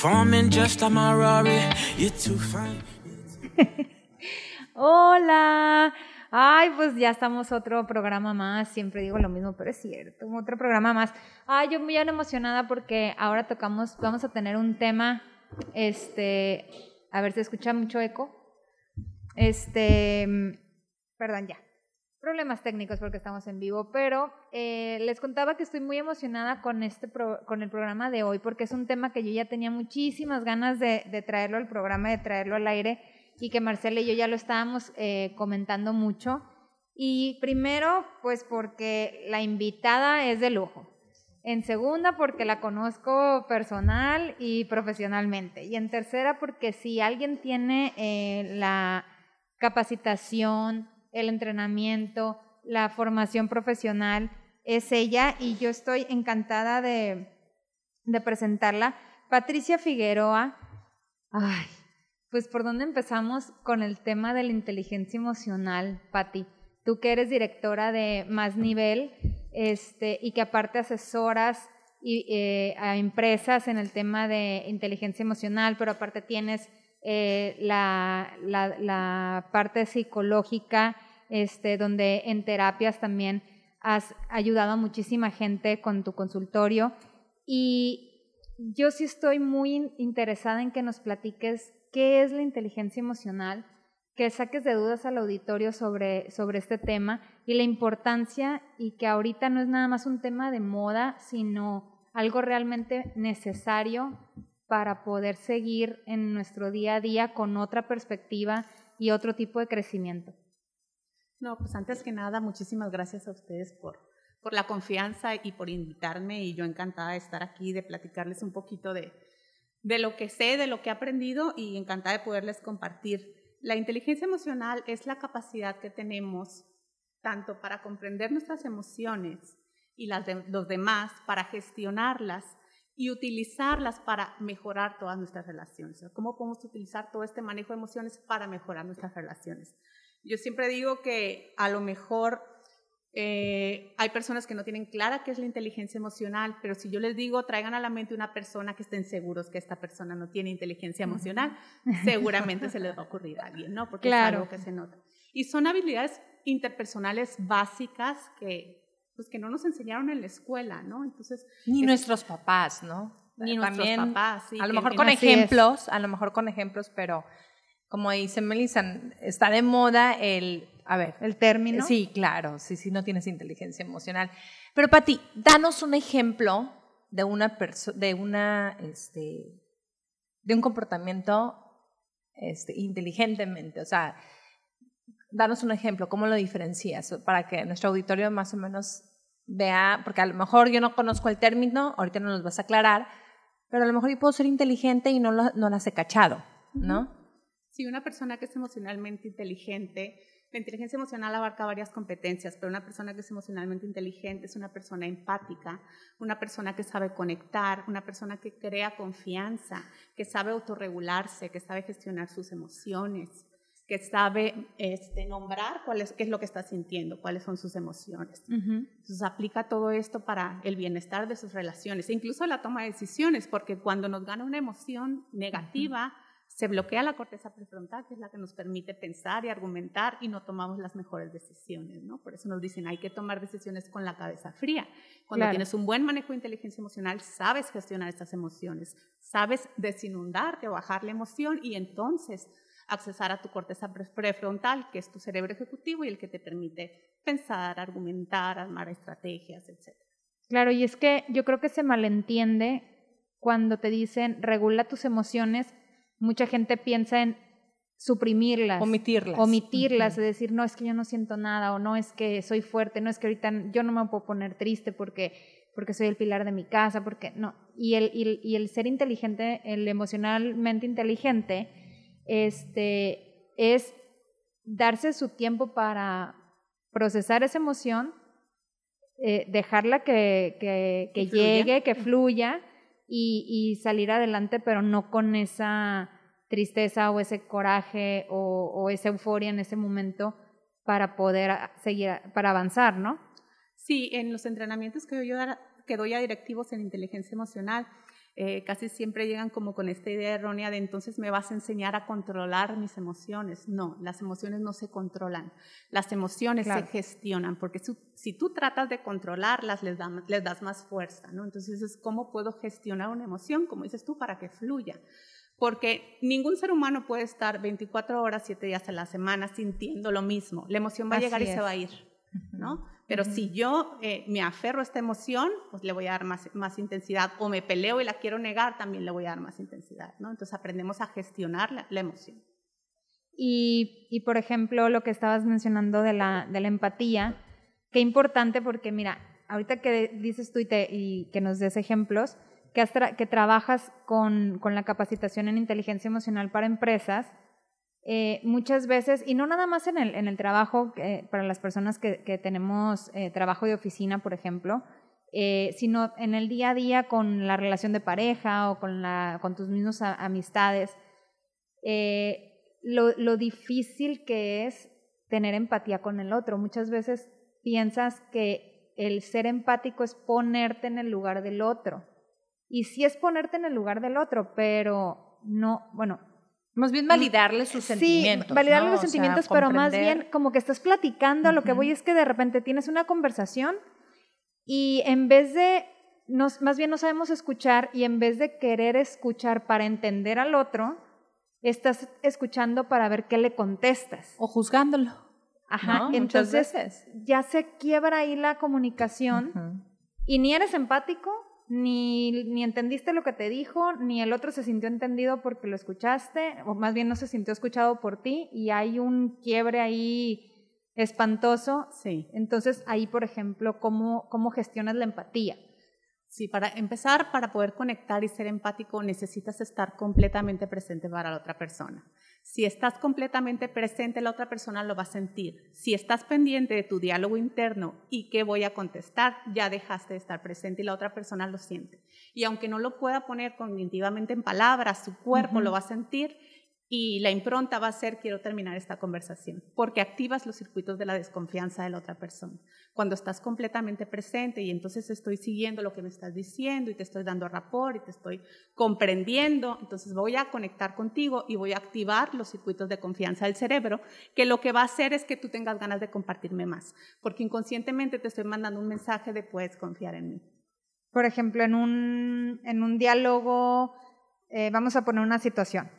performing just like my. You're too. Hola. Ay, pues ya estamos otro programa más. Siempre digo lo mismo, pero es cierto. Otro programa más. Ay, yo muy emocionada porque ahora tocamos, vamos a tener un tema. Este, a ver si escucha mucho eco. Este, perdón, ya problemas técnicos porque estamos en vivo, pero eh, les contaba que estoy muy emocionada con, este con el programa de hoy porque es un tema que yo ya tenía muchísimas ganas de, traerlo al programa, de traerlo al aire y que Marcela y yo ya lo estábamos eh, comentando mucho. Y primero, pues porque la invitada es de lujo. En segunda, porque la conozco personal y profesionalmente. Y en tercera, porque si alguien tiene eh, la capacitación, el entrenamiento, la formación profesional es ella y yo estoy encantada de, presentarla. Patricia Figueroa, ay, pues por dónde empezamos con el tema de la inteligencia emocional, Pati. Tú que eres directora de Más Nivel este, y que aparte asesoras y, eh, a empresas en el tema de inteligencia emocional, pero aparte tienes eh, la, la, parte psicológica, este, donde en terapias también has ayudado a muchísima gente con tu consultorio. Y yo sí estoy muy interesada en que nos platiques qué es la inteligencia emocional, que saques de dudas al auditorio sobre, sobre este tema y la importancia y que ahorita no es nada más un tema de moda, sino algo realmente necesario para poder seguir en nuestro día a día con otra perspectiva y otro tipo de crecimiento. No, pues antes que nada, muchísimas gracias a ustedes por, por la confianza y por invitarme y yo encantada de estar aquí, de platicarles un poquito de, de lo que sé, de lo que he aprendido y encantada de poderles compartir. La inteligencia emocional es la capacidad que tenemos tanto para comprender nuestras emociones y las de los demás, para gestionarlas y utilizarlas para mejorar todas nuestras relaciones. ¿Cómo podemos utilizar todo este manejo de emociones para mejorar nuestras relaciones? Yo siempre digo que a lo mejor eh, hay personas que no tienen clara qué es la inteligencia emocional, pero si yo les digo, traigan a la mente una persona que estén seguros que esta persona no tiene inteligencia emocional, seguramente se les va a ocurrir a alguien, ¿no? Porque claro. es algo que se nota. Y son habilidades interpersonales básicas que pues que no nos enseñaron en la escuela, ¿no? Entonces ni nuestros papás, ¿no? Ni nuestros papás. Sí, a lo mejor con ejemplos, a lo mejor con ejemplos, pero como dice Melissa, está de moda el, a ver, el término. Sí, claro, sí, sí, no tienes inteligencia emocional. Pero Pati, danos un ejemplo de una persona, de una, este, de un comportamiento este, inteligentemente, o sea, danos un ejemplo, ¿cómo lo diferencias? Para que nuestro auditorio más o menos vea, porque a lo mejor yo no conozco el término, ahorita no nos vas a aclarar, pero a lo mejor yo puedo ser inteligente y no, lo, no las he cachado, ¿no? Sí, una persona que es emocionalmente inteligente, la inteligencia emocional abarca varias competencias, pero una persona que es emocionalmente inteligente es una persona empática, una persona que sabe conectar, una persona que crea confianza, que sabe autorregularse, que sabe gestionar sus emociones, que sabe este, nombrar cuál es, qué es lo que está sintiendo, cuáles son sus emociones. Entonces aplica todo esto para el bienestar de sus relaciones, e incluso la toma de decisiones, porque cuando nos gana una emoción negativa, se bloquea la corteza prefrontal, que es la que nos permite pensar y argumentar y no tomamos las mejores decisiones, ¿no? Por eso nos dicen, hay que tomar decisiones con la cabeza fría. Cuando tienes un buen manejo de inteligencia emocional, sabes gestionar estas emociones, sabes desinundarte o bajar la emoción y entonces accesar a tu corteza prefrontal, que es tu cerebro ejecutivo y el que te permite pensar, argumentar, armar estrategias, etc. Claro, y es que yo creo que se malentiende cuando te dicen regula tus emociones, mucha gente piensa en suprimirlas, omitirlas, omitirlas, es decir, no es que yo no siento nada o no es que soy fuerte, no es que ahorita yo no me puedo poner triste porque porque soy el pilar de mi casa, porque no. Y el, y el ser inteligente, el emocionalmente inteligente, este, es darse su tiempo para procesar esa emoción, eh, dejarla que, que, llegue, que fluya y, y, salir adelante, pero no con esa tristeza o ese coraje o, o esa euforia en ese momento para poder seguir, para avanzar, ¿no? Sí, en los entrenamientos que yo que doy a directivos en inteligencia emocional, eh, casi siempre llegan como con esta idea errónea de entonces me vas a enseñar a controlar mis emociones. No, las emociones no se controlan, las emociones se gestionan, porque si, tú tratas de controlarlas, les, les das más fuerza, ¿no? Entonces es cómo puedo gestionar una emoción, como dices tú, para que fluya. Porque ningún ser humano puede estar 24 horas, 7 días a la semana sintiendo lo mismo. La emoción va a llegar y se va a ir, ¿no? Pero si yo eh, me aferro a esta emoción, pues le voy a dar más, más, intensidad. O me peleo y la quiero negar, también le voy a dar más intensidad. ¿no? Entonces aprendemos a gestionar la, la emoción. Y, y, por ejemplo, lo que estabas mencionando de la, de la empatía, qué importante porque mira, ahorita que dices tú y, te, y que nos des ejemplos, que, que trabajas con, con la capacitación en inteligencia emocional para empresas, eh, muchas veces, y no nada más en el, en el trabajo, eh, para las personas que, que tenemos eh, trabajo de oficina, por ejemplo, sino en el día a día con la relación de pareja o con, la, con tus mismos amistades, lo, lo difícil que es tener empatía con el otro. Muchas veces piensas que el ser empático es ponerte en el lugar del otro. Y sí es ponerte en el lugar del otro, pero no, bueno, más bien validarle sus sentimientos. Sí, validarle los sentimientos, pero más bien como que estás platicando, lo que voy es que de repente tienes una conversación y en vez de, nos, más bien no sabemos escuchar y en vez de querer escuchar para entender al otro, estás escuchando para ver qué le contestas. O juzgándolo. Ajá, entonces ya se quiebra ahí la comunicación y ni eres empático ni, ni entendiste lo que te dijo, ni el otro se sintió entendido porque lo escuchaste, o más bien no se sintió escuchado por ti, y hay un quiebre ahí espantoso. Sí. Entonces, ahí, por ejemplo, ¿cómo, cómo gestionas la empatía? Sí, para empezar, para poder conectar y ser empático, necesitas estar completamente presente para la otra persona. Si estás completamente presente, la otra persona lo va a sentir. Si estás pendiente de tu diálogo interno y qué voy a contestar, ya dejaste de estar presente y la otra persona lo siente. Y aunque no lo pueda poner cognitivamente en palabras, su cuerpo lo va a sentir y la impronta va a ser quiero terminar esta conversación, porque activas los circuitos de la desconfianza de la otra persona. Cuando estás completamente presente y entonces estoy siguiendo lo que me estás diciendo y te estoy dando rapport y te estoy comprendiendo, entonces voy a conectar contigo y voy a activar los circuitos de confianza del cerebro, que lo que va a hacer es que tú tengas ganas de compartirme más, porque inconscientemente te estoy mandando un mensaje de puedes confiar en mí. Por ejemplo, en un, en un diálogo, eh, vamos a poner una situación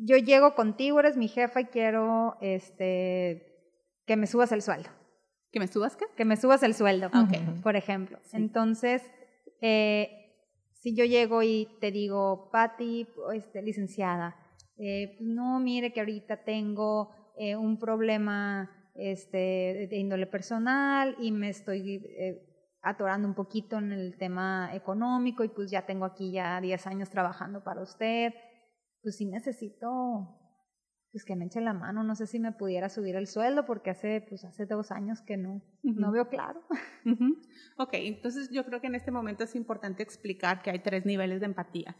yo llego contigo, eres mi jefa y quiero este, que me subas el sueldo. ¿Que me subas qué? Que me subas el sueldo, por ejemplo. Entonces, eh, si yo llego y te digo, Patti, este, licenciada, eh, pues no, mire que ahorita tengo eh, un problema este, de índole personal y me estoy atorando un poquito en el tema económico y pues ya tengo aquí ya 10 años trabajando para usted pues sí necesito pues que me eche la mano, no sé si me pudiera subir el sueldo porque hace pues hace dos años que no, no veo claro. Ok, entonces yo creo que en este momento es importante explicar que hay tres niveles de empatía.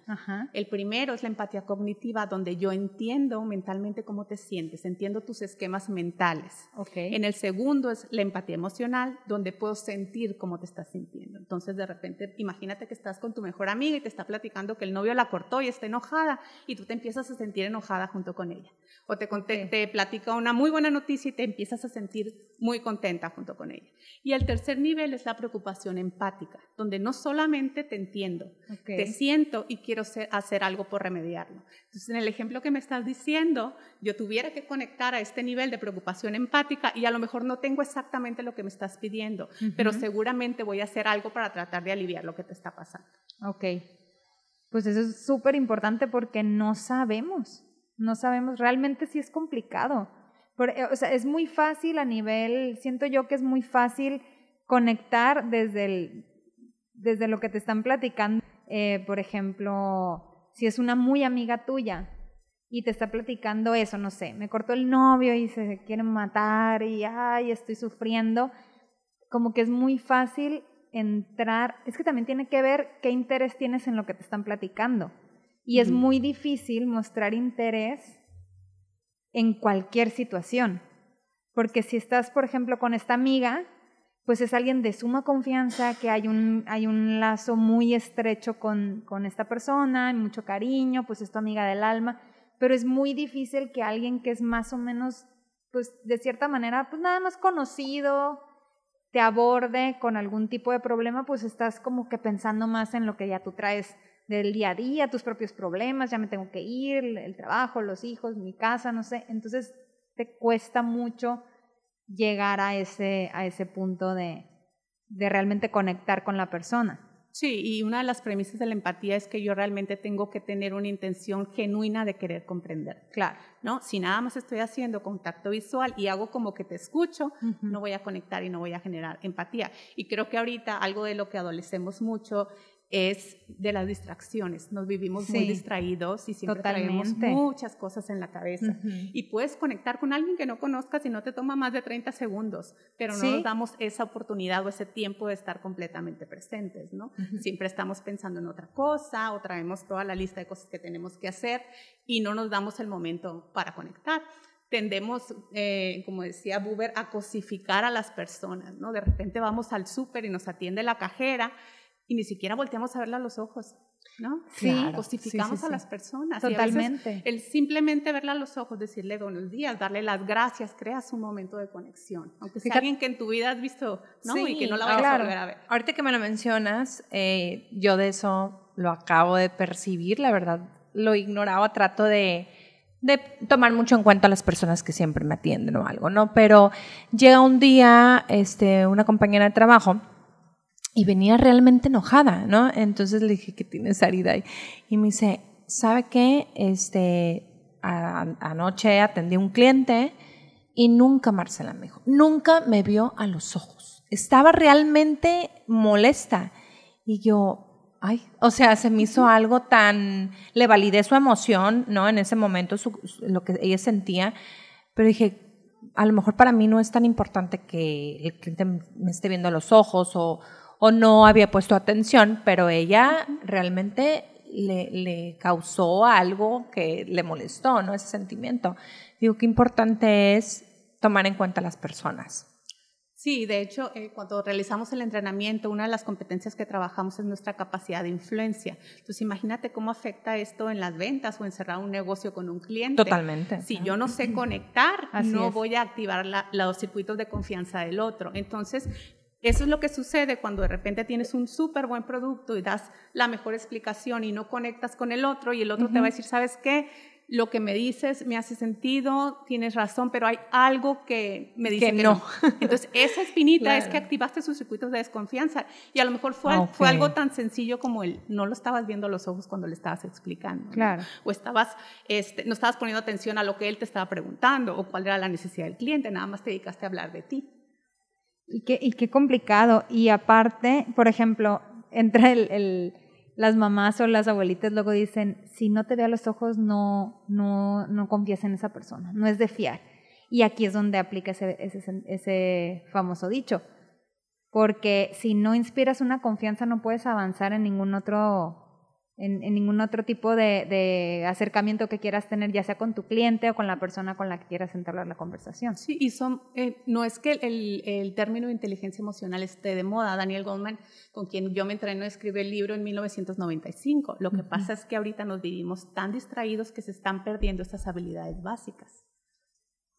El primero es la empatía cognitiva, donde yo entiendo mentalmente cómo te sientes, entiendo tus esquemas mentales. Okay. En el segundo es la empatía emocional, donde puedo sentir cómo te estás sintiendo. Entonces de repente imagínate que estás con tu mejor amiga y te está platicando que el novio la cortó y está enojada y tú te empiezas a sentir enojada junto con ella o te, te, platica una muy buena noticia y te empiezas a sentir muy contenta junto con ella. Y el tercer nivel es la preocupación empática, donde no solamente te entiendo, te siento y quiero hacer algo por remediarlo. Entonces, en el ejemplo que me estás diciendo, yo tuviera que conectar a este nivel de preocupación empática y a lo mejor no tengo exactamente lo que me estás pidiendo, pero seguramente voy a hacer algo para tratar de aliviar lo que te está pasando. Ok. Pues eso es súper importante porque no sabemos no sabemos, realmente sí es complicado. Eh, o sea, es muy fácil a nivel, siento yo que es muy fácil conectar desde el, desde lo que te están platicando, eh, por ejemplo, si es una muy amiga tuya y te está platicando eso, no sé, me cortó el novio y se quieren matar y ay, estoy sufriendo, como que es muy fácil entrar, es que también tiene que ver qué interés tienes en lo que te están platicando. Y es muy difícil mostrar interés en cualquier situación. Porque si estás, por ejemplo, con esta amiga, pues es alguien de suma confianza, que hay un, hay un lazo muy estrecho con, con esta persona, mucho cariño, pues es tu amiga del alma, pero es muy difícil que alguien que es más o menos, pues de cierta manera, pues nada más conocido, te aborde con algún tipo de problema, pues estás como que pensando más en lo que ya tú traes del día a día, tus propios problemas, ya me tengo que ir, el trabajo, los hijos, mi casa, no sé. Entonces te cuesta mucho llegar a ese, a ese punto de, de realmente conectar con la persona. Sí, y una de las premisas de la empatía es que yo realmente tengo que tener una intención genuina de querer comprender. Claro. ¿No? Si nada más estoy haciendo contacto visual y hago como que te escucho, no voy a conectar y no voy a generar empatía. Y creo que ahorita algo de lo que adolecemos mucho es de las distracciones. Nos vivimos muy distraídos y siempre tenemos muchas cosas en la cabeza. Y puedes conectar con alguien que no conozcas y no te toma más de 30 segundos, pero no nos damos esa oportunidad o ese tiempo de estar completamente presentes, ¿no? Siempre estamos pensando en otra cosa o traemos toda la lista de cosas que tenemos que hacer y no nos damos el momento para conectar tendemos, eh, como decía Buber, a cosificar a las personas, ¿no? De repente vamos al súper y nos atiende la cajera y ni siquiera volteamos a verla a los ojos, ¿no? Sí, justificamos a las personas. Totalmente. el simplemente verla a los ojos, decirle buenos días, darle las gracias, creas un momento de conexión. Aunque sea alguien que en tu vida has visto, ¿no? y que no la vayas a volver a ver. Ahorita que me lo mencionas, eh, yo de eso lo acabo de percibir, la verdad, lo ignoraba, trato de de tomar mucho en cuenta a las personas que siempre me atienden o algo, ¿no? Pero llega un día, este, una compañera de trabajo y venía realmente enojada, ¿no? Entonces le dije, ¿qué tienes, Arida? Y me dice, ¿sabe qué? Este, anoche atendí a un cliente y nunca, Marcela me dijo, nunca me vio a los ojos. Estaba realmente molesta. Y yo, ay, o sea, se me hizo algo tan, le validé su emoción, ¿no? En ese momento, lo que ella sentía, pero dije, a lo mejor para mí no es tan importante que el cliente me esté viendo a los ojos o, o no había puesto atención, pero ella realmente le, causó algo que le molestó, ¿no? Ese sentimiento. Digo, qué importante es tomar en cuenta a las personas. Sí, de hecho, eh, cuando realizamos el entrenamiento, una de las competencias que trabajamos es nuestra capacidad de influencia. Entonces, imagínate cómo afecta esto en las ventas o en cerrar un negocio con un cliente. Totalmente. Si yo no sé conectar, no voy a activar los circuitos de confianza del otro. Entonces, eso es lo que sucede cuando de repente tienes un súper buen producto y das la mejor explicación y no conectas con el otro y el otro te va a decir, ¿sabes qué? Lo que me dices me hace sentido, tienes razón, pero hay algo que me dice que, no. Entonces, esa espinita es que activaste sus circuitos de desconfianza. Y a lo mejor fue, fue algo tan sencillo como el no lo estabas viendo a los ojos cuando le estabas explicando. Claro. O estabas, este, no estabas poniendo atención a lo que él te estaba preguntando o cuál era la necesidad del cliente, nada más te dedicaste a hablar de ti. Y qué, y qué complicado. Y aparte, por ejemplo, entre el, las mamás o las abuelitas luego dicen, si no te ve a los ojos, no, no, no confías en esa persona, no es de fiar. Y aquí es donde aplica ese, ese, ese famoso dicho. Porque si no inspiras una confianza, no puedes avanzar en ningún otro en, ningún otro tipo de, acercamiento que quieras tener, ya sea con tu cliente o con la persona con la que quieras entablar la conversación. Sí, y son, eh, no es que el, el, término de inteligencia emocional esté de moda. Daniel Goldman, con quien yo me entreno, escribió el libro en 1995. Lo que pasa es que ahorita nos vivimos tan distraídos que se están perdiendo estas habilidades básicas.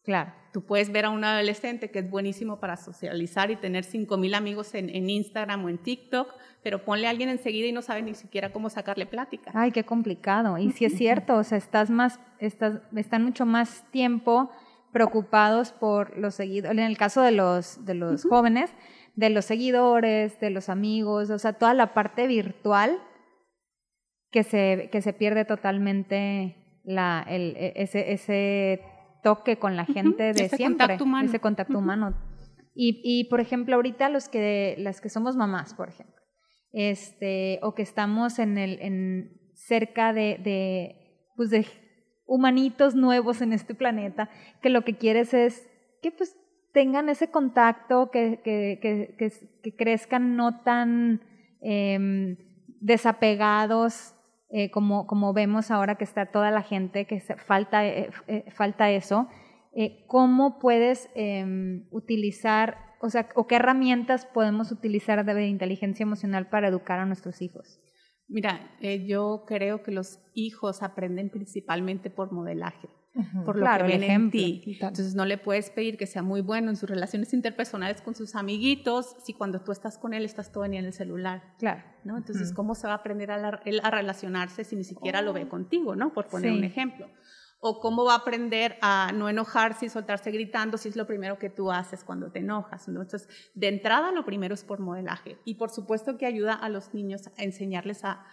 Claro. Tú puedes ver a un adolescente que es buenísimo para socializar y tener 5.000 amigos en, en, Instagram o en TikTok, pero ponle a alguien enseguida y no sabe ni siquiera cómo sacarle plática. Ay, qué complicado. Y si es cierto, o sea, estás más, estás, están mucho más tiempo preocupados por los seguidores, en el caso de los, de los jóvenes, de los seguidores, de los amigos, o sea, toda la parte virtual que se, que se pierde totalmente la, el, e, ese, ese toque con la gente de siempre, ese contacto humano. Y, y, por ejemplo, ahorita los que, las que somos mamás, por ejemplo, este, o que estamos en el, en, cerca de, de, pues de humanitos nuevos en este planeta, que lo que quieres es que pues tengan ese contacto, que, que, que, que crezcan no tan eh, desapegados eh, como, vemos ahora que está toda la gente, que falta, eh, eh, falta eso. ¿Cómo puedes em, utilizar, o sea, o qué herramientas podemos utilizar de inteligencia emocional para educar a nuestros hijos? Mira, yo creo que los hijos aprenden principalmente por modelaje por lo que ven en ti. Entonces no le puedes pedir que sea muy bueno en sus relaciones interpersonales con sus amiguitos si cuando tú estás con él estás todo en el celular. Claro. ¿no? Entonces, ¿cómo se va a aprender a, él a relacionarse si ni siquiera lo ve oh. contigo, ¿no? Por poner un ejemplo. O cómo va a aprender a no enojarse y soltarse gritando si es lo primero que tú haces cuando te enojas. Entonces, de entrada, lo primero es por modelaje. Y por supuesto que ayuda a los niños a enseñarles a,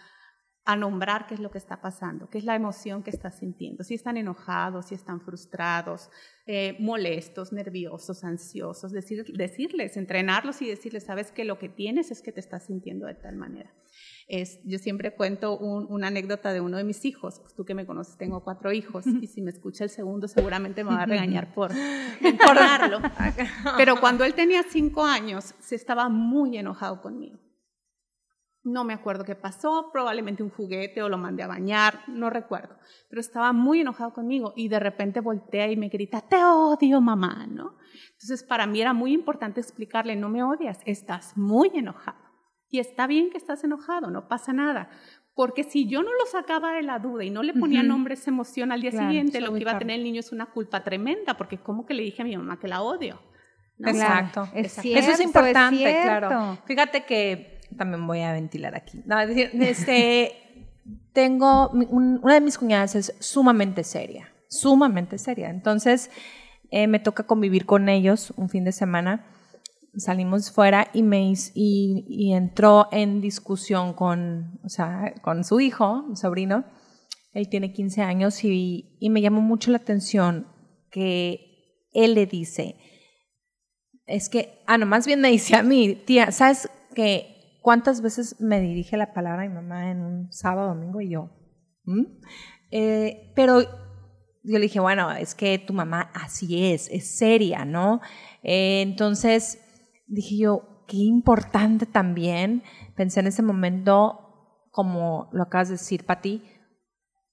a nombrar qué es lo que está pasando, qué es la emoción que estás sintiendo, si están enojados, si están frustrados, eh, molestos, nerviosos, ansiosos, decirles, entrenarlos y decirles, sabes que lo que tienes es que te estás sintiendo de tal manera. Es, yo siempre cuento una anécdota de uno de mis hijos, pues tú que me conoces, tengo cuatro hijos y si me escucha el segundo seguramente me va a regañar por, por darlo. Pero cuando él tenía cinco años, se estaba muy enojado conmigo no me acuerdo qué pasó, probablemente un juguete o lo mandé a bañar, no recuerdo. Pero estaba muy enojado conmigo y de repente voltea y me grita, te odio mamá, ¿no? Entonces para mí era muy importante explicarle, no me odias, estás muy enojado. Y está bien que estás enojado, no pasa nada. Porque si yo no lo sacaba de la duda y no le ponía nombre a esa emoción al día siguiente, lo que iba a tener el niño es una culpa tremenda, porque como que le dije a mi mamá que la odio. Exacto. Eso es importante, claro. Fíjate que también voy a ventilar aquí. Este, tengo, una de mis cuñadas es sumamente seria, sumamente seria. Entonces, eh, me toca convivir con ellos un fin de semana. Salimos fuera y me y, y entró en discusión con, o sea, con su hijo, mi sobrino. Él tiene 15 años y, y me llamó mucho la atención que él le dice, es que, ah, no, más bien me dice a mí, tía, ¿sabes que ¿Cuántas veces me dirige la palabra mi mamá en un sábado, domingo y yo? ¿Mm? Eh, pero yo le dije, bueno, es que tu mamá así es, es seria, ¿no? Eh, entonces dije yo, qué importante también, pensé en ese momento, como lo acabas de decir, Pati,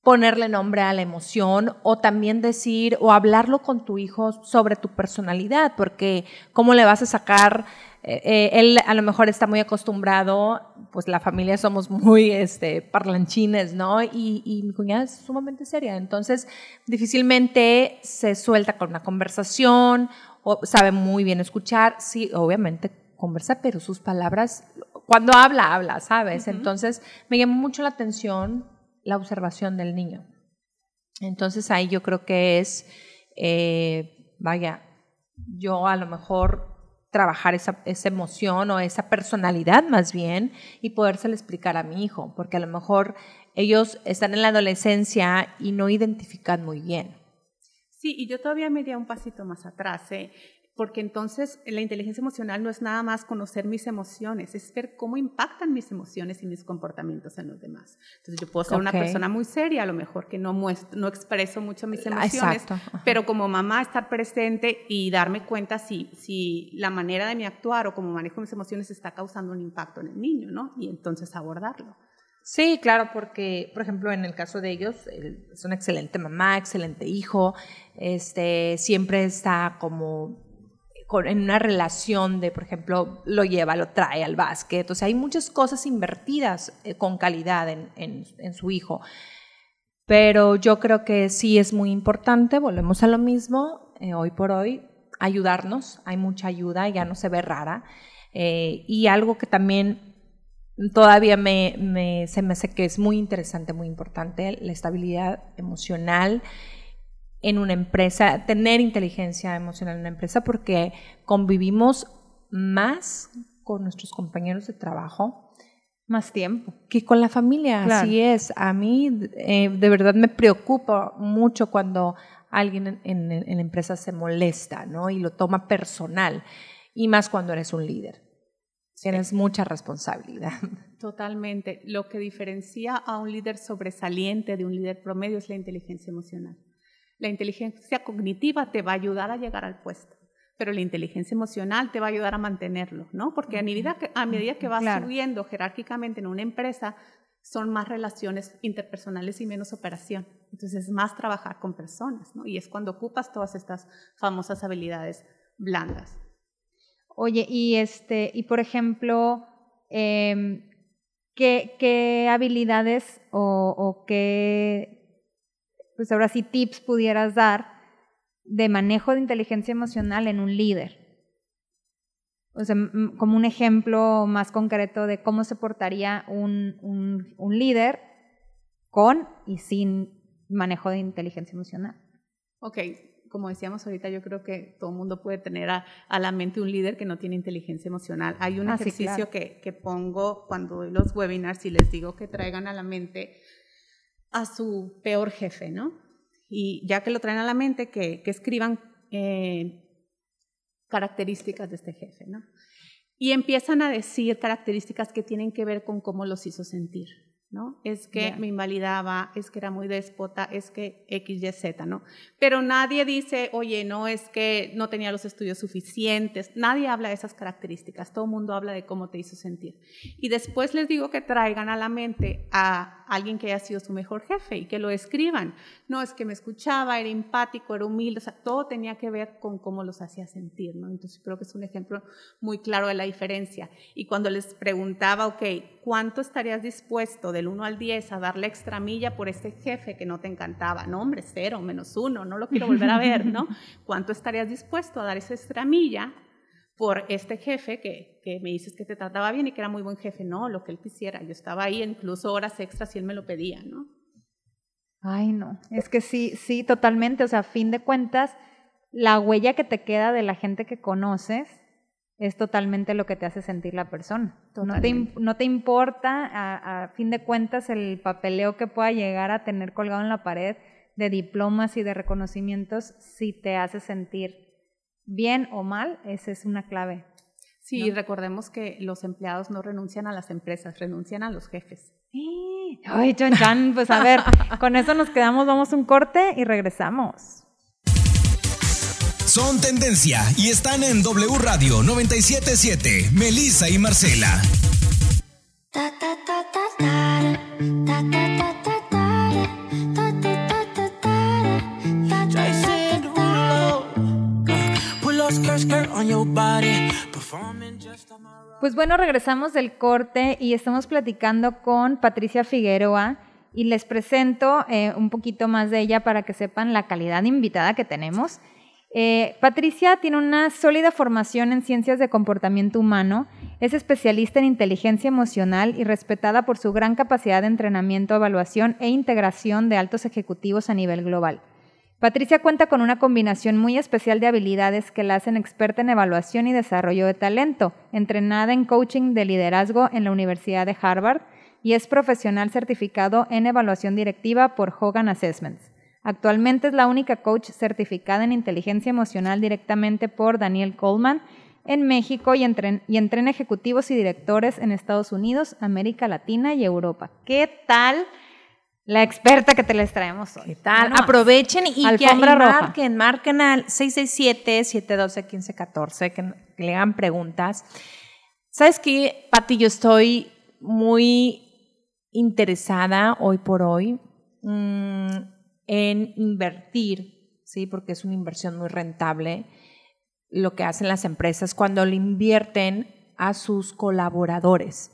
ponerle nombre a la emoción o también decir o hablarlo con tu hijo sobre tu personalidad, porque cómo le vas a sacar eh, él a lo mejor está muy acostumbrado, pues la familia somos muy este, parlanchines, ¿no? Y, mi cuñada es sumamente seria, entonces difícilmente se suelta con una conversación, o sabe muy bien escuchar, sí, obviamente conversa, pero sus palabras, cuando habla, habla, ¿sabes? Entonces me llamó mucho la atención la observación del niño. Entonces ahí yo creo que es, eh, vaya, yo a lo mejor trabajar esa, esa, emoción o esa personalidad más bien y podérselo explicar a mi hijo, porque a lo mejor ellos están en la adolescencia y no identifican muy bien. Sí, y yo todavía me iría un pasito más atrás. ¿eh? Porque entonces la inteligencia emocional no es nada más conocer mis emociones, es ver cómo impactan mis emociones y mis comportamientos en los demás. Entonces yo puedo ser una persona muy seria, a lo mejor que no muestro, no expreso mucho mis emociones, pero como mamá estar presente y darme cuenta si, si la manera de mi actuar o cómo manejo mis emociones está causando un impacto en el niño, ¿no? Y entonces abordarlo. Sí, claro, porque, por ejemplo, en el caso de ellos, es una excelente mamá, excelente hijo, este, siempre está como en una relación de, por ejemplo, lo lleva, lo trae al básquet. O sea, hay muchas cosas invertidas eh, con calidad en, en, su hijo. Pero yo creo que sí es muy importante, volvemos a lo mismo, eh, hoy por hoy, ayudarnos. Hay mucha ayuda, ya no se ve rara. Eh, y algo que también todavía me, me, se me hace que es muy interesante, muy importante, la estabilidad emocional en una empresa, tener inteligencia emocional en una empresa, porque convivimos más con nuestros compañeros de trabajo. Más tiempo. Que con la familia, así es. A mí eh, de verdad me preocupa mucho cuando alguien en, en, la empresa se molesta, ¿no? Y lo toma personal, y más cuando eres un líder. Tienes mucha responsabilidad. Totalmente. Lo que diferencia a un líder sobresaliente de un líder promedio es la inteligencia emocional. La inteligencia cognitiva te va a ayudar a llegar al puesto, pero la inteligencia emocional te va a ayudar a mantenerlo, ¿no? Porque a medida que, a medida que vas subiendo jerárquicamente en una empresa, son más relaciones interpersonales y menos operación. Entonces es más trabajar con personas, ¿no? Y es cuando ocupas todas estas famosas habilidades blandas. Oye, y este, y por ejemplo, em, ¿qué, habilidades o, qué, pues ahora sí, tips pudieras dar de manejo de inteligencia emocional en un líder? O sea, como un ejemplo más concreto de cómo se portaría un, un líder con y sin manejo de inteligencia emocional. Ok, como decíamos ahorita, yo creo que todo el mundo puede tener a, la mente un líder que no tiene inteligencia emocional. Hay un ah, ejercicio que, que, pongo cuando doy los webinars y les digo que traigan a la mente a su peor jefe, ¿no? Y ya que lo traen a la mente, que, escriban eh, características de este jefe, ¿no? Y empiezan a decir características que tienen que ver con cómo los hizo sentir. ¿No? Es que me invalidaba, es que era muy déspota, es que X, Y, Z, ¿no? Pero nadie dice, oye, no, es que no tenía los estudios suficientes, nadie habla de esas características, todo el mundo habla de cómo te hizo sentir. Y después les digo que traigan a la mente a alguien que haya sido su mejor jefe y que lo escriban. No, es que me escuchaba, era empático, era humilde, o sea, todo tenía que ver con cómo los hacía sentir, ¿no? Entonces creo que es un ejemplo muy claro de la diferencia. Y cuando les preguntaba, ok, ¿cuánto estarías dispuesto del 1 al 10 a darle extra milla por este jefe que no te encantaba? No, hombre, cero, menos uno, no lo quiero volver a ver, ¿no? ¿Cuánto estarías dispuesto a dar esa extra milla por este jefe que, que, me dices que te trataba bien y que era muy buen jefe? No, lo que él quisiera. Yo estaba ahí incluso horas extras si él me lo pedía, ¿no? Ay, no, es que sí, sí, totalmente. O sea, a fin de cuentas, la huella que te queda de la gente que conoces es totalmente lo que te hace sentir la persona. No te, no te, importa, a, fin de cuentas, el papeleo que pueda llegar a tener colgado en la pared de diplomas y de reconocimientos, si te hace sentir bien o mal, esa es una clave. Sí, recordemos que los empleados no renuncian a las empresas, renuncian a los jefes. Ay, chan, chan, pues a ver, con eso nos quedamos, vamos un corte y regresamos. Son tendencia y están en W Radio 977, Melissa y Marcela. Pues bueno, regresamos del corte y estamos platicando con Patricia Figueroa y les presento eh, un poquito más de ella para que sepan la calidad de invitada que tenemos. Eh, Patricia tiene una sólida formación en ciencias de comportamiento humano, es especialista en inteligencia emocional y respetada por su gran capacidad de entrenamiento, evaluación e integración de altos ejecutivos a nivel global. Patricia cuenta con una combinación muy especial de habilidades que la hacen experta en evaluación y desarrollo de talento, entrenada en coaching de liderazgo en la Universidad de Harvard y es profesional certificado en evaluación directiva por Hogan Assessments. Actualmente es la única coach certificada en inteligencia emocional directamente por Daniel Coleman en México y, entrena ejecutivos y directores en Estados Unidos, América Latina y Europa. ¿Qué tal la experta que te les traemos hoy? ¿Qué tal? Aprovechen y, que, marquen, marquen al 667-712-1514, que, le hagan preguntas. ¿Sabes qué, Pati? Yo estoy muy interesada hoy por hoy. Mm, en invertir, ¿sí? porque es una inversión muy rentable, lo que hacen las empresas cuando le invierten a sus colaboradores.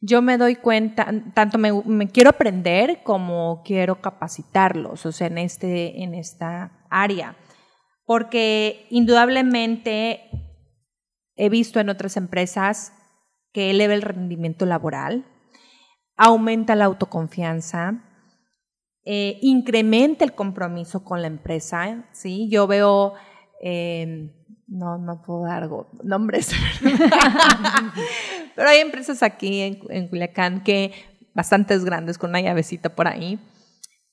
Yo me doy cuenta, tanto me, quiero aprender como quiero capacitarlos, o sea, en, este, en esta área, porque indudablemente he visto en otras empresas que eleva el rendimiento laboral, aumenta la autoconfianza, eh, incrementa el compromiso con la empresa. ¿sí? Yo veo, em, no, no puedo dar nombres, pero hay empresas aquí en, en Culiacán que bastantes grandes con una llavecita por ahí.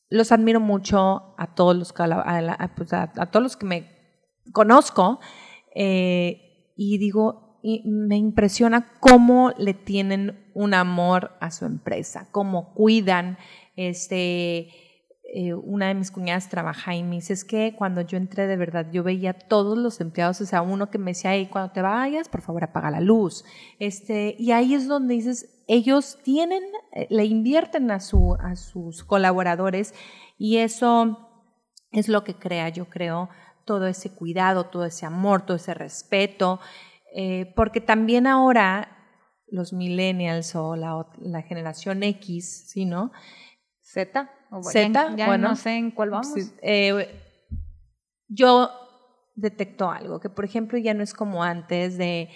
Los admiro mucho a todos los, a, pues, a, todos los que me conozco eh, y digo, me impresiona cómo le tienen un amor a su empresa, cómo cuidan, este, eh, una de mis cuñadas trabaja y me dice, es que cuando yo entré de verdad, yo veía a todos los empleados, o sea, uno que me decía, hey, cuando te vayas, por favor apaga la luz. Este, y ahí es donde dices, ellos tienen, eh, le invierten a, su, a sus colaboradores y eso es lo que crea, yo creo, todo ese cuidado, todo ese amor, todo ese respeto, eh, porque también ahora los millennials o la, la generación X, ¿sí, no? Z. Z, ya, bueno, no sé en cuál vamos. Eh, yo detecto algo, que por ejemplo ya no es como antes de,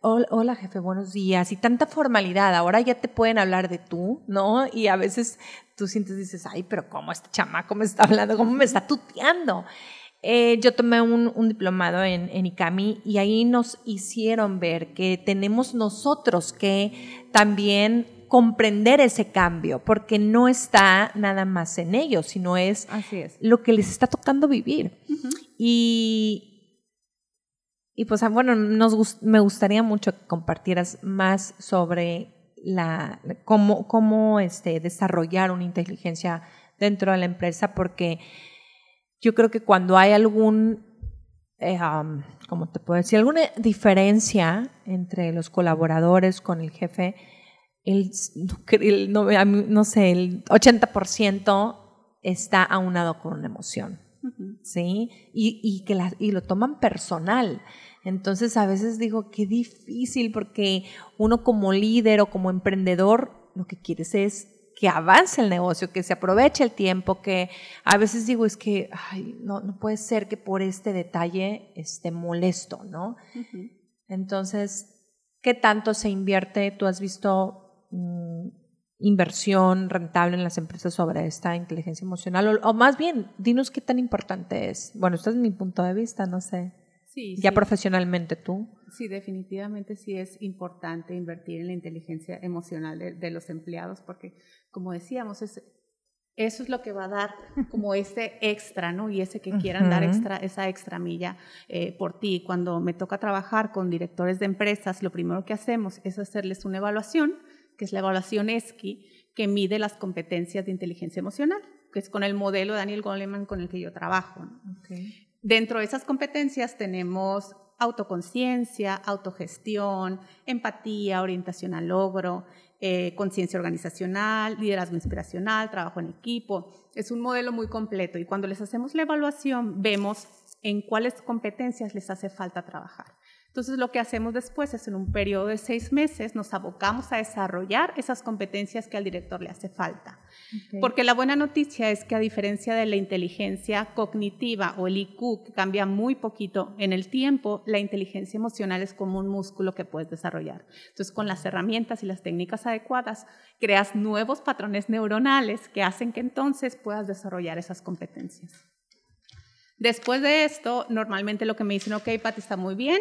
hola jefe, buenos días, y tanta formalidad, ahora ya te pueden hablar de tú, ¿no? Y a veces tú sientes, dices, ay, pero ¿cómo este chamaco me está hablando? ¿Cómo me está tuteando? Eh, yo tomé un, un diplomado en, en, ICAMI y ahí nos hicieron ver que tenemos nosotros que también comprender ese cambio, porque no está nada más en ellos, sino es, Así es. lo que les está tocando vivir. Y, y pues ah, bueno, nos, me gustaría mucho que compartieras más sobre la, cómo, cómo este, desarrollar una inteligencia dentro de la empresa, porque yo creo que cuando hay algún, eh, um, ¿cómo te puedo decir? Alguna diferencia entre los colaboradores con el jefe, el, el no, no, sé, el 80% está aunado con una emoción, uh -huh. ¿sí? Y, y que la, y lo toman personal. Entonces a veces digo, qué difícil porque uno como líder o como emprendedor lo que quieres es que avance el negocio, que se aproveche el tiempo, que a veces digo es que ay, no, no puede ser que por este detalle esté molesto, ¿no? Uh -huh. Entonces, ¿qué tanto se invierte? ¿Tú has visto Mm, inversión rentable en las empresas sobre esta inteligencia emocional? O, o, más bien, dinos qué tan importante es. Bueno, esto es mi punto de vista, no sé. Sí, ya sí. profesionalmente tú. Sí, definitivamente sí es importante invertir en la inteligencia emocional de, de los empleados porque, como decíamos, es, eso es lo que va a dar como ese extra, ¿no? Y ese que quieran uh -huh. dar extra, esa extra milla eh, por ti. Cuando me toca trabajar con directores de empresas, lo primero que hacemos es hacerles una evaluación que es la evaluación ESCI, que mide las competencias de inteligencia emocional, que es con el modelo de Daniel Goleman con el que yo trabajo. Okay. Dentro de esas competencias tenemos autoconciencia, autogestión, empatía, orientación al logro, eh, conciencia organizacional, liderazgo inspiracional, trabajo en equipo. Es un modelo muy completo y cuando les hacemos la evaluación vemos en cuáles competencias les hace falta trabajar. Entonces, lo que hacemos después es en un periodo de seis meses nos abocamos a desarrollar esas competencias que al director le hace falta. Okay. Porque la buena noticia es que a diferencia de la inteligencia cognitiva o el IQ, que cambia muy poquito en el tiempo, la inteligencia emocional es como un músculo que puedes desarrollar. Entonces, con las herramientas y las técnicas adecuadas, creas nuevos patrones neuronales que hacen que entonces puedas desarrollar esas competencias. Después de esto, normalmente lo que me dicen, ok, Pati, está muy bien,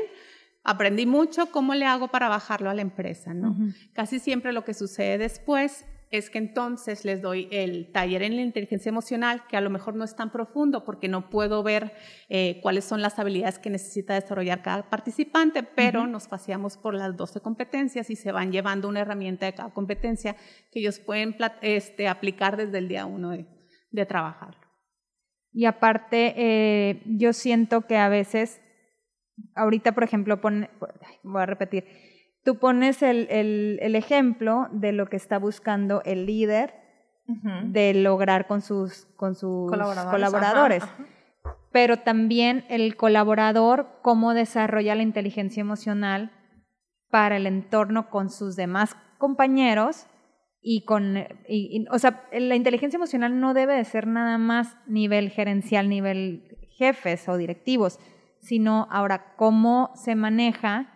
aprendí mucho, ¿cómo le hago para bajarlo a la empresa? ¿no? Uh -huh. Casi siempre lo que sucede después es que entonces les doy el taller en la inteligencia emocional, que a lo mejor no es tan profundo porque no puedo ver eh, cuáles son las habilidades que necesita desarrollar cada participante, pero uh -huh. nos paseamos por las 12 competencias y se van llevando una herramienta de cada competencia que ellos pueden este, aplicar desde el día uno de, de trabajarlo. Y aparte, eh, yo siento que a veces ahorita, por ejemplo, pon, voy a repetir, tú pones el, el, el, ejemplo de lo que está buscando el líder uh -huh. de lograr con sus, con sus colaboradores. colaboradores. Ajá, ajá. Pero también el colaborador, cómo desarrolla la inteligencia emocional para el entorno con sus demás compañeros y con, y, y, o sea, la inteligencia emocional no debe de ser nada más nivel gerencial, nivel jefes o directivos, sino ahora cómo se maneja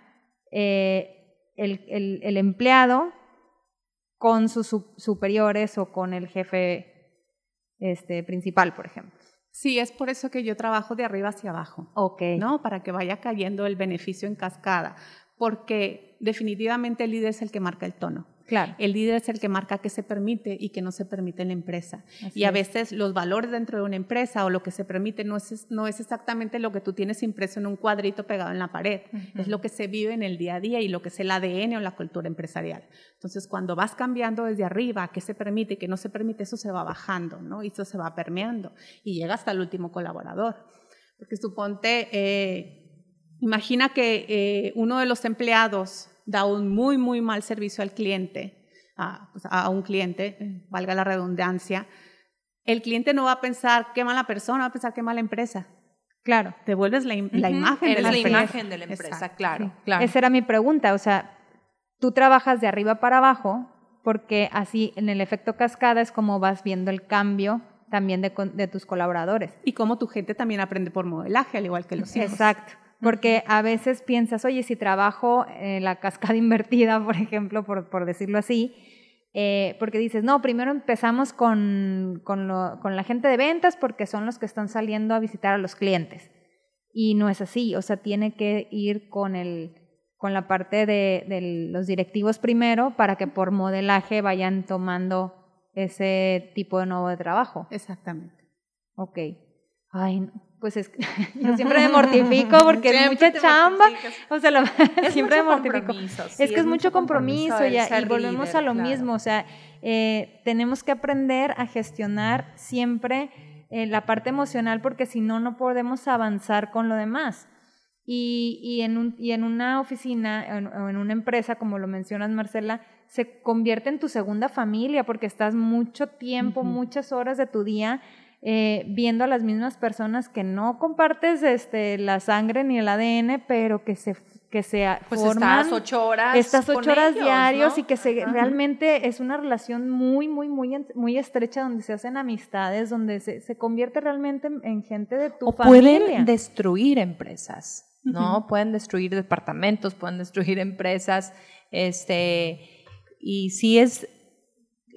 eh, el, el, el, empleado con sus superiores o con el jefe este, principal, por ejemplo. Sí, es por eso que yo trabajo de arriba hacia abajo. Ok. ¿No? Para que vaya cayendo el beneficio en cascada. Porque definitivamente el líder es el que marca el tono. Claro. El líder es el que marca qué se permite y qué no se permite en la empresa. y a veces los valores dentro de una empresa o lo que se permite no es, no es exactamente lo que tú tienes impreso en un cuadrito pegado en la pared, es lo que se vive en el día a día y lo que es el ADN o la cultura empresarial. Entonces, cuando vas cambiando desde arriba qué se permite y qué no se permite, eso se va bajando, ¿no? Y eso se va permeando y llega hasta el último colaborador. Porque suponte, eh, imagina que eh, uno de los empleados da un muy, muy mal servicio al cliente, a, pues, a un cliente, valga la redundancia, el cliente no va a pensar qué mala persona, va a pensar qué mala empresa. Claro. Te vuelves la, la imagen de la, la empresa. imagen de la empresa, claro, claro. Esa era mi pregunta, o sea, tú trabajas de arriba para abajo porque así en el efecto cascada es como vas viendo el cambio también de, de tus colaboradores. Y como tu gente también aprende por modelaje, al igual que los hijos. Exacto. Porque a veces piensas, oye, si trabajo en la cascada invertida, por ejemplo, por, por decirlo así, eh, porque dices, no, primero empezamos con, con, lo, con la gente de ventas porque son los que están saliendo a visitar a los clientes. Y no es así, o sea, tiene que ir con, el, con la parte de, de los directivos primero para que por modelaje vayan tomando ese tipo de nuevo de trabajo. Exactamente. Ok. Ay, no pues es que yo siempre me mortifico porque es mucha chamba, o sea, lo, es siempre me mortifico. Sí, es que es, mucho compromiso, compromiso ya, y volvemos líder, a lo claro. mismo, o sea, eh, tenemos que aprender a gestionar siempre eh, la parte emocional porque si no, no podemos avanzar con lo demás. Y, y, en, un, y en una oficina o en, en una empresa, como lo mencionas, Marcela, se convierte en tu segunda familia porque estás mucho tiempo, uh -huh. muchas horas de tu día eh, viendo a las mismas personas que no compartes este, la sangre ni el ADN, pero que se que se pues forman estas ocho horas estas ocho horas ellos, diarios ¿no? y que se, Ajá. realmente es una relación muy muy muy muy estrecha donde se hacen amistades donde se, se convierte realmente en, en, gente de tu o familia pueden destruir empresas no uh -huh. pueden destruir departamentos pueden destruir empresas este y sí es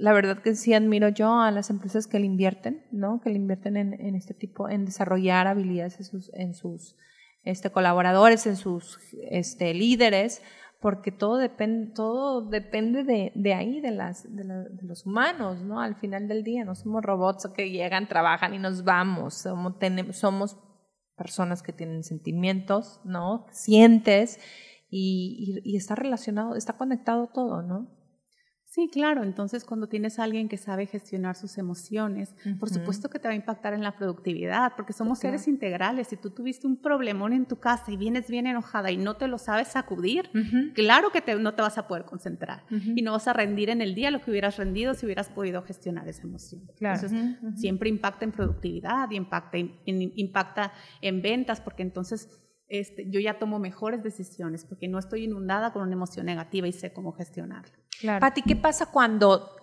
la verdad que sí admiro yo a las empresas que le invierten, ¿no? Que le invierten en, en este tipo, en desarrollar habilidades en sus, en sus este, colaboradores, en sus este, líderes, porque todo depende, todo depende de, de ahí, de, las, de, los humanos, ¿no? Al final del día, no somos robots que llegan, trabajan y nos vamos, somos, tenemos, somos personas que tienen sentimientos, ¿no? Sientes y está relacionado, está conectado todo, ¿no? Sí, claro. Entonces, cuando tienes a alguien que sabe gestionar sus emociones, uh -huh. por supuesto que te va a impactar en la productividad, porque somos seres integrales. Si tú tuviste un problemón en tu casa y vienes bien enojada y no te lo sabes sacudir, uh -huh. claro que te, no te vas a poder concentrar uh -huh. y no vas a rendir en el día lo que hubieras rendido si hubieras podido gestionar esa emoción. Claro. Entonces, siempre impacta en productividad y impacta en, en, impacta en ventas, porque entonces este, yo ya tomo mejores decisiones porque no estoy inundada con una emoción negativa y sé cómo gestionarla. Claro. Pati, ¿qué pasa cuando,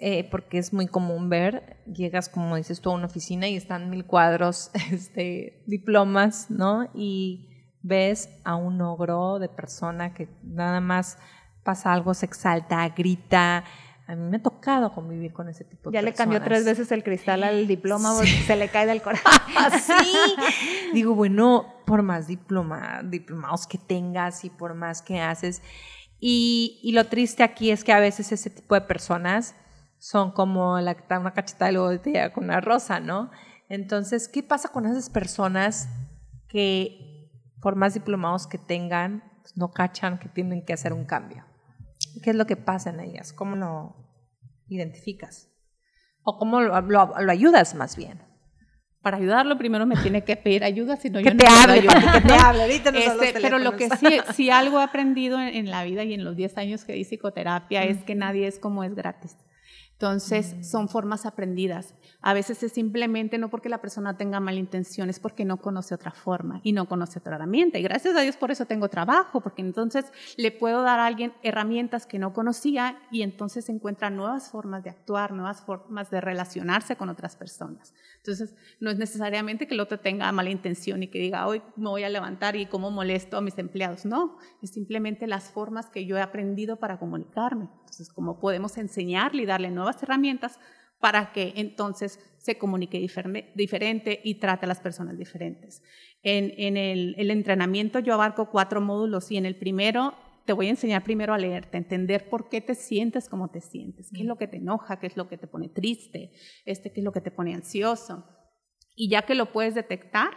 eh, porque es muy común ver, llegas, como dices tú, a una oficina y están mil cuadros, este, diplomas, ¿no? Y ves a un ogro de persona que nada más pasa algo, se exalta, grita. A mí me ha tocado convivir con ese tipo de ya personas. Ya le cambió tres veces el cristal al diploma sí. se le cae del corazón. sí. Digo, bueno, por más diploma, diplomados que tengas y por más que haces, y, y, lo triste aquí es que a veces ese tipo de personas son como la que está una cacheta de luego te llega con una rosa, ¿no? Entonces, ¿qué pasa con esas personas que, por más diplomados que tengan, pues no cachan que tienen que hacer un cambio? ¿Qué es lo que pasa en ellas? ¿Cómo lo identificas? ¿O cómo lo, lo, lo ayudas más bien? para ayudarlo primero me tiene que pedir ayuda, si no yo te no hable, puedo ayudar. que te hable, ahorita no este, Pero lo que sí, sí algo he aprendido en, en, la vida y en los 10 años que di psicoterapia mm. es que nadie es como es gratis. Entonces, son formas aprendidas. A veces es simplemente no porque la persona tenga mala intención, es porque no conoce otra forma y no conoce otra herramienta. Y gracias a Dios por eso tengo trabajo, porque entonces le puedo dar a alguien herramientas que no conocía y entonces encuentra nuevas formas de actuar, nuevas formas de relacionarse con otras personas. Entonces, no es necesariamente que el otro tenga mala intención y que diga, hoy me voy a levantar y cómo molesto a mis empleados. No, es simplemente las formas que yo he aprendido para comunicarme. Entonces, cómo podemos enseñarle y darle nuevas herramientas para que entonces se comunique diferente y trate a las personas diferentes. En, el, entrenamiento yo abarco cuatro módulos y en el primero te voy a enseñar primero a leerte, entender por qué te sientes como te sientes, qué es lo que te enoja, qué es lo que te pone triste, este, qué es lo que te pone ansioso. Y ya que lo puedes detectar,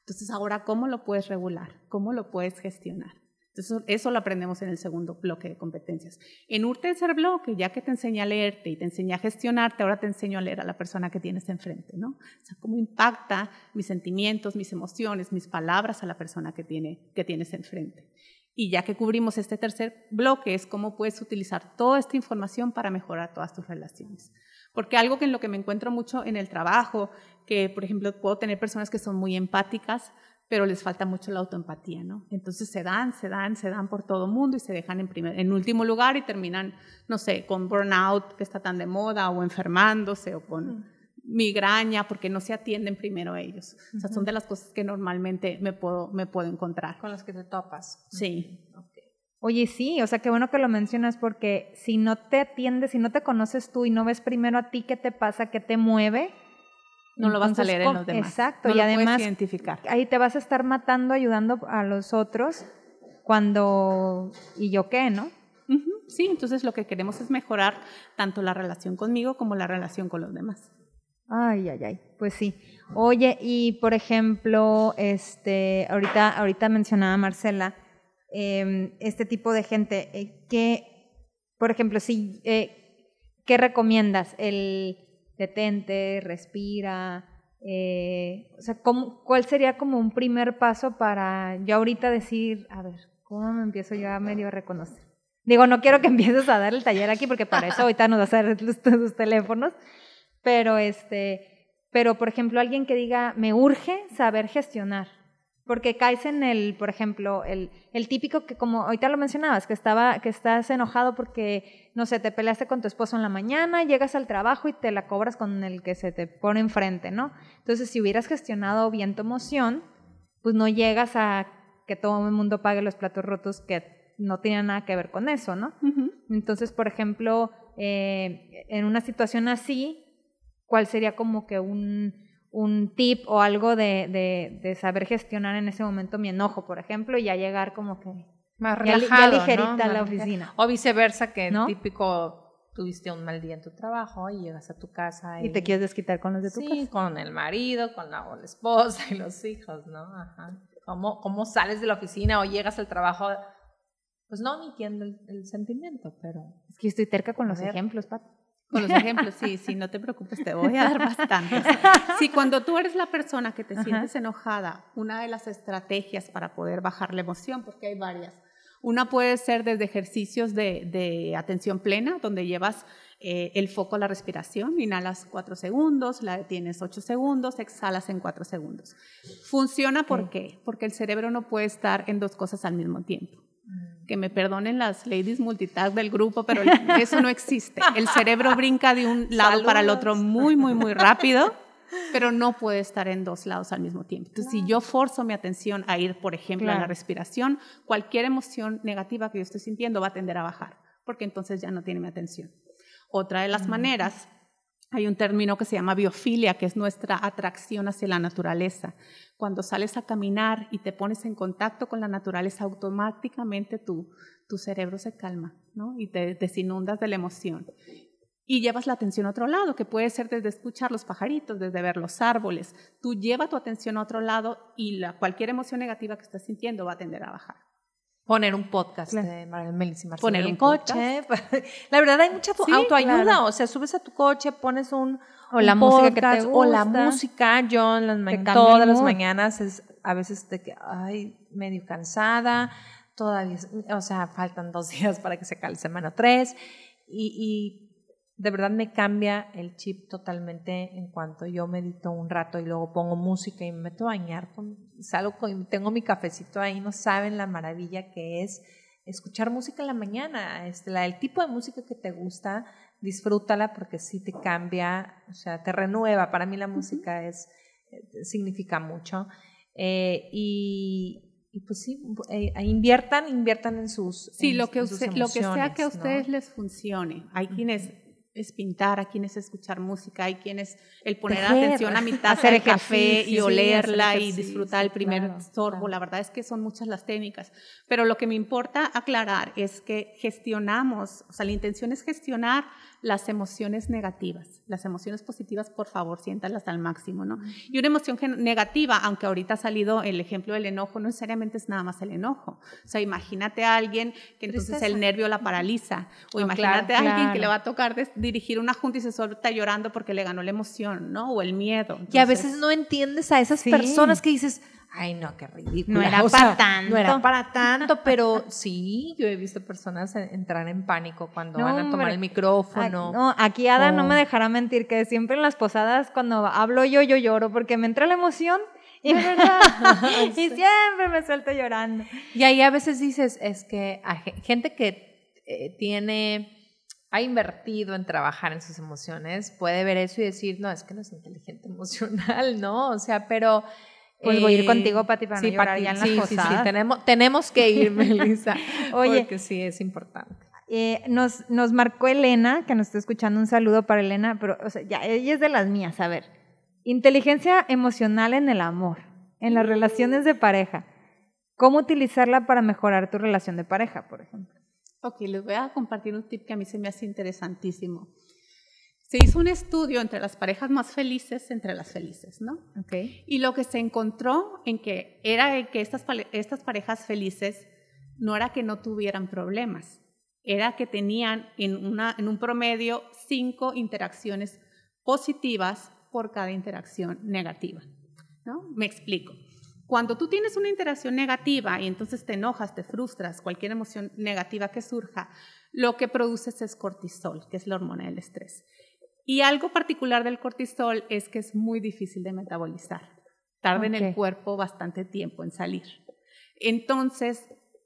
entonces ahora cómo lo puedes regular, cómo lo puedes gestionar. Entonces, eso lo aprendemos en el segundo bloque de competencias. En un tercer bloque, ya que te enseñé a leerte y te enseñé a gestionarte, ahora te enseño a leer a la persona que tienes enfrente, ¿no? O sea, cómo impacta mis sentimientos, mis emociones, mis palabras a la persona que, tiene, que tienes enfrente. Y ya que cubrimos este tercer bloque, es cómo puedes utilizar toda esta información para mejorar todas tus relaciones. Porque algo que en lo que me encuentro mucho en el trabajo, que por ejemplo puedo tener personas que son muy empáticas, pero les falta mucho la autoempatía, ¿no? Entonces se dan, se dan, se dan por todo mundo y se dejan en, primer, en último lugar y terminan, no sé, con burnout que está tan de moda o enfermándose o con migraña porque no se atienden primero ellos. O sea, son de las cosas que normalmente me puedo, me puedo encontrar. Con las que te topas. Sí. Oye, sí, o sea, qué bueno que lo mencionas porque si no te atiendes, si no te conoces tú y no ves primero a ti qué te pasa, qué te mueve, no lo vas a leer en los demás. Exacto, no y lo además puedes identificar. ahí te vas a estar matando, ayudando a los otros cuando y yo qué, ¿no? Sí, entonces lo que queremos es mejorar tanto la relación conmigo como la relación con los demás. Ay, ay, ay, pues sí. Oye, y por ejemplo, este, ahorita, ahorita mencionaba Marcela, eh, este tipo de gente, eh, que, por ejemplo, si, eh, ¿qué recomiendas? El detente, respira, eh, o sea, ¿cómo, ¿cuál sería como un primer paso para yo ahorita decir, a ver, ¿cómo me empiezo yo a medio reconocer? Digo, no quiero que empieces a dar el taller aquí porque para eso ahorita nos vas a dar tus, tus teléfonos, pero este, pero por ejemplo, alguien que diga, me urge saber gestionar, porque caes en el, por ejemplo, el, el típico que como ahorita lo mencionabas, que estaba, que estás enojado porque, no sé, te peleaste con tu esposo en la mañana, llegas al trabajo y te la cobras con el que se te pone enfrente, ¿no? Entonces, si hubieras gestionado bien tu emoción, pues no llegas a que todo el mundo pague los platos rotos que no tienen nada que ver con eso, ¿no? Entonces, por ejemplo, eh, en una situación así, ¿cuál sería como que un, un tip o algo de, de, de, saber gestionar en ese momento mi enojo, por ejemplo, y ya llegar como que más ya, relajado, ya ligerita ¿no? a la oficina. O viceversa, que ¿No? típico tuviste un mal día en tu trabajo y llegas a tu casa y, Y te quieres desquitar con los de tu sí, casa. con el marido, con la, o la esposa y los hijos, ¿no? Ajá. ¿Cómo, ¿Cómo sales de la oficina o llegas al trabajo? Pues no mintiendo el, el sentimiento, pero Es que estoy terca con los ejemplos, Pat. Con los ejemplos, sí, sí, no te preocupes, te voy a dar bastantes. Si cuando tú eres la persona que te Ajá. sientes enojada, una de las estrategias para poder bajar la emoción, porque hay varias, una puede ser desde ejercicios de, de atención plena, donde llevas eh, el foco a la respiración, inhalas cuatro segundos, la detienes ocho segundos, exhalas en cuatro segundos. Funciona ¿por qué? Porque el cerebro no puede estar en dos cosas al mismo tiempo que me perdonen las ladies multitask del grupo, pero eso no existe. El cerebro brinca de un lado para el otro muy, muy, muy rápido, pero no puede estar en dos lados al mismo tiempo. Entonces, si yo forzo mi atención a ir, por ejemplo, a la respiración, cualquier emoción negativa que yo esté sintiendo va a tender a bajar, porque entonces ya no tiene mi atención. Otra de las maneras, hay un término que se llama biofilia, que es nuestra atracción hacia la naturaleza. Cuando sales a caminar y te pones en contacto con la naturaleza, automáticamente tu, tu cerebro se calma ¿no? y te desinundas de la emoción. Y llevas la atención a otro lado, que puede ser desde escuchar los pajaritos, desde ver los árboles. Tú lleva tu atención a otro lado y la, cualquier emoción negativa que estés sintiendo va a tender a bajar. Poner un podcast Claro. de Mar- Melissa y Poner un el coche. La verdad hay mucha Sí, autoayuda, claro. o sea, subes a tu coche, pones un O la un música que te podcast, o la gusta. música, yo en las todas las mañanas es a veces de que ay, medio cansada, todavía, o sea, faltan dos días para que se acabe la semana tres y, y de verdad me cambia el chip totalmente en cuanto yo medito un rato y luego pongo música y me meto a bañar, con, salgo con, tengo mi cafecito ahí, no saben la maravilla que es escuchar música en la mañana, este, la, el tipo de música que te gusta, disfrútala porque sí te cambia, o sea, te renueva. Para mí la música es, eh, significa mucho. Eh, y, y pues sí, eh, inviertan, inviertan en sus Sí, en- lo que, usted- lo que sea que a ustedes les funcione. Hay quienes es pintar, a quién es escuchar música, hay quien es el poner Tejer, atención a mi taza hacer de café y sí, olerla y disfrutar el primer claro, sorbo. claro. La verdad es que son muchas las técnicas. Pero lo que me importa aclarar es que gestionamos, o sea, la intención es gestionar las emociones negativas. Las emociones positivas, por favor, siéntalas al máximo, ¿no? Y una emoción negativa, aunque ahorita ha salido el ejemplo del enojo, no necesariamente es nada más el enojo. O sea, imagínate a alguien que entonces Tristeza. el nervio la paraliza. O No, imagínate claro, a alguien que le va a tocar dirigir una junta y se suelta llorando porque le ganó la emoción, ¿no? O el miedo. Y a veces no entiendes a esas Sí. personas que dices, ay, no, qué ridículo. No era pa' tanto. No era para tanto, pero sí, yo he visto personas en- entrar en pánico cuando No, van a tomar el micrófono. Ah, no, aquí Ada no me dejará mentir que siempre en las posadas cuando hablo yo, yo lloro porque me entra la emoción y, y siempre me suelto llorando. Y ahí a veces dices, es que gente que eh, tiene, ha invertido en trabajar en sus emociones, puede ver eso y decir, no, es que no es inteligente emocional, ¿no? O sea, pero... Pues voy a ir eh, contigo, Pati, para no llorar Pati, ya en las sí, sí, sí, tenemos, tenemos que ir, Melissa. Oye. Porque sí, es importante. Eh, nos, nos marcó Elena, que nos está escuchando, un saludo para Elena, pero o sea, ya, ella es de las mías, a ver. Inteligencia emocional en el amor, en las relaciones de pareja. ¿Cómo utilizarla para mejorar tu relación de pareja, por ejemplo? Ok, les voy a compartir un tip que a mí se me hace interesantísimo. Se hizo un estudio entre las parejas más felices, entre las felices, ¿no? Ok. Y lo que se encontró en que era que estas, estas parejas felices no era que no tuvieran problemas, era que tenían en, una, en un promedio cinco interacciones positivas por cada interacción negativa. ¿no? Me explico. Cuando tú tienes una interacción negativa y entonces te enojas, te frustras, cualquier emoción negativa que surja, lo que produces es cortisol, que es la hormona del estrés. Y algo particular del cortisol es que es muy difícil de metabolizar. Tarda en el cuerpo bastante tiempo en salir. Entonces,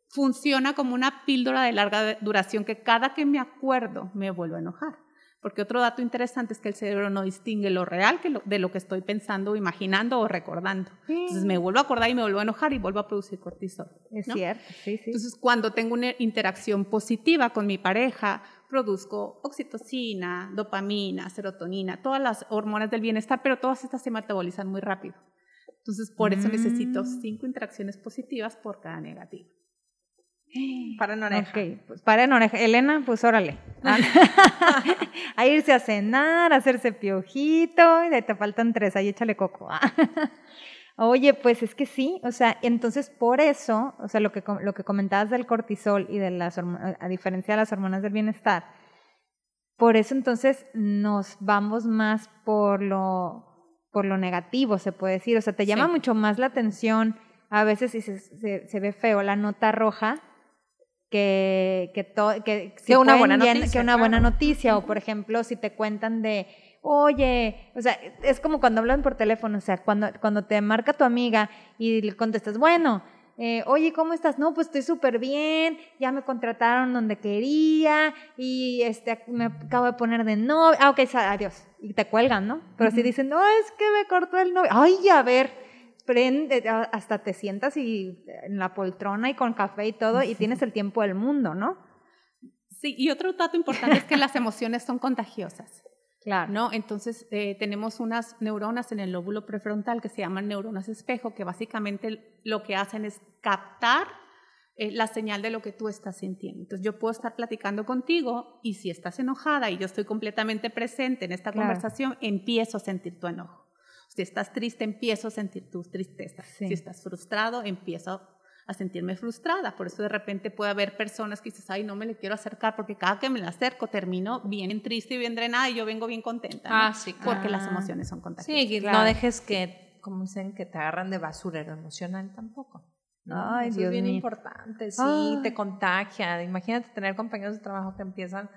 funciona como una píldora de larga duración que cada que me acuerdo me vuelvo a enojar. Porque otro dato interesante es que el cerebro no distingue lo real que lo- de lo que estoy pensando, imaginando o recordando. Entonces me vuelvo a acordar y me vuelvo a enojar y vuelvo a producir cortisol. Es ¿no? cierto, sí, sí. Entonces, cuando tengo una interacción positiva con mi pareja, produzco oxitocina, dopamina, serotonina, todas las hormonas del bienestar, pero todas estas se metabolizan muy rápido. Entonces, por eso necesito Mm. cinco interacciones positivas por cada negativa. Para en oreja. Ok, pues para en oreja. Elena, pues órale. a irse a cenar, a hacerse piojito, y de ahí te faltan tres, ahí échale coco. Oye, pues es que sí, o sea, entonces por eso, o sea, lo que, lo que comentabas del cortisol y de las hormo- a diferencia de las hormonas del bienestar, por eso entonces nos vamos más por lo, por lo negativo, se puede decir, o sea, te llama Sí. mucho más la atención, a veces si se, se, se ve feo la nota roja, que, que, to- que, si Que una buena noticia, que una buena noticia, o por ejemplo, si te cuentan de, oye, o sea, es como cuando hablan por teléfono, o sea, cuando, cuando te marca tu amiga y le contestas, bueno, eh, oye, ¿cómo estás? No, pues estoy súper bien, ya me contrataron donde quería y este, me acabo de poner de novio, ah, ok, adiós, y te cuelgan, ¿no? Pero si dicen, no, es que me cortó el novio, ay, a ver, prende, hasta te sientas y en la poltrona y con café y todo y tienes el tiempo del mundo, ¿no? Sí, y otro dato importante es que las emociones son contagiosas. Claro. ¿no? Entonces, eh, tenemos unas neuronas en el lóbulo prefrontal que se llaman neuronas espejo, que básicamente lo que hacen es captar eh, la señal de lo que tú estás sintiendo. Entonces, yo puedo estar platicando contigo y si estás enojada y yo estoy completamente presente en esta Claro. conversación, empiezo a sentir tu enojo. Si estás triste, empiezo a sentir tu tristeza. Sí. Si estás frustrado, empiezo a sentirme frustrada. Por eso de repente puede haber personas que dices, ay, no me le quiero acercar porque cada que me la acerco termino bien triste y bien drenada y yo vengo bien contenta. ¿no? Ah, sí, Porque claro. las emociones son contagiosas. Sí, Claro. no dejes que, como dicen, que te agarran de basurero emocional tampoco. ¿no? Ay, Eso Dios es bien mío. importante, sí, Ay. te contagia. Imagínate tener compañeros de trabajo que empiezan,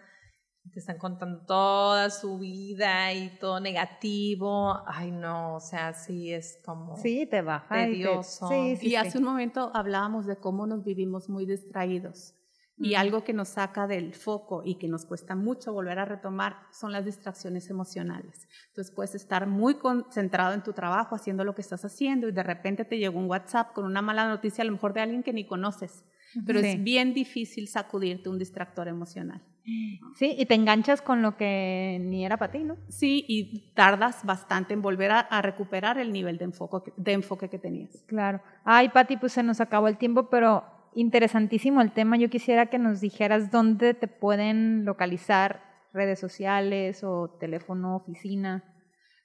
te están contando toda su vida y todo negativo. Ay, no, o sea, sí es como... Sí, te baja. y te- Tedioso. Sí, sí, y sí. hace un momento hablábamos de cómo nos vivimos muy distraídos. Y algo que nos saca del foco y que nos cuesta mucho volver a retomar son las distracciones emocionales. Entonces puedes estar muy concentrado en tu trabajo haciendo lo que estás haciendo y de repente te llegó un WhatsApp con una mala noticia a lo mejor de alguien que ni conoces. Pero Sí. es bien difícil sacudirte un distractor emocional. Sí, y te enganchas con lo que ni era para ti, ¿no? Sí, y tardas bastante en volver a, a recuperar el nivel de enfoque, de enfoque que tenías. Claro. Ay, Pati, pues se nos acabó el tiempo, pero interesantísimo el tema. Yo quisiera que nos dijeras dónde te pueden localizar, redes sociales o teléfono, oficina.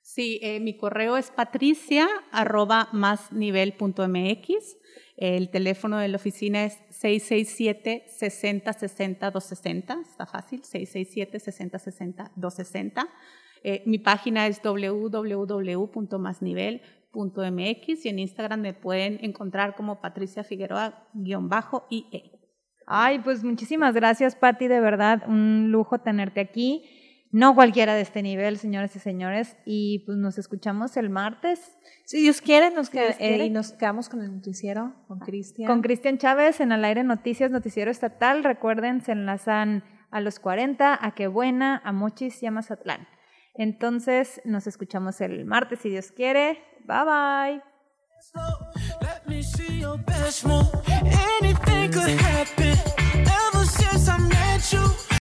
Sí, eh, mi correo es patricia arroba más nivel punto mx. El teléfono de la oficina es 667-6060-260. Está fácil, 667-6060-260. Eh, mi página es www.masnivel.mx y en Instagram me pueden encontrar como Patricia Figueroa-IE. Ay, pues muchísimas gracias, Pati, de verdad, un lujo tenerte aquí. No cualquiera de este nivel, señores y señores, y pues nos escuchamos el martes Si Dios quiere, nos, Dios quiere. eh, y nos quedamos con el noticiero, con Cristian. con Cristian Chávez en Al Aire Noticias, Noticiero Estatal. Recuerden, se enlazan a los 40, a Qué Buena, a Mochis y a Mazatlán. Entonces, nos escuchamos el martes, si Dios quiere. Bye bye.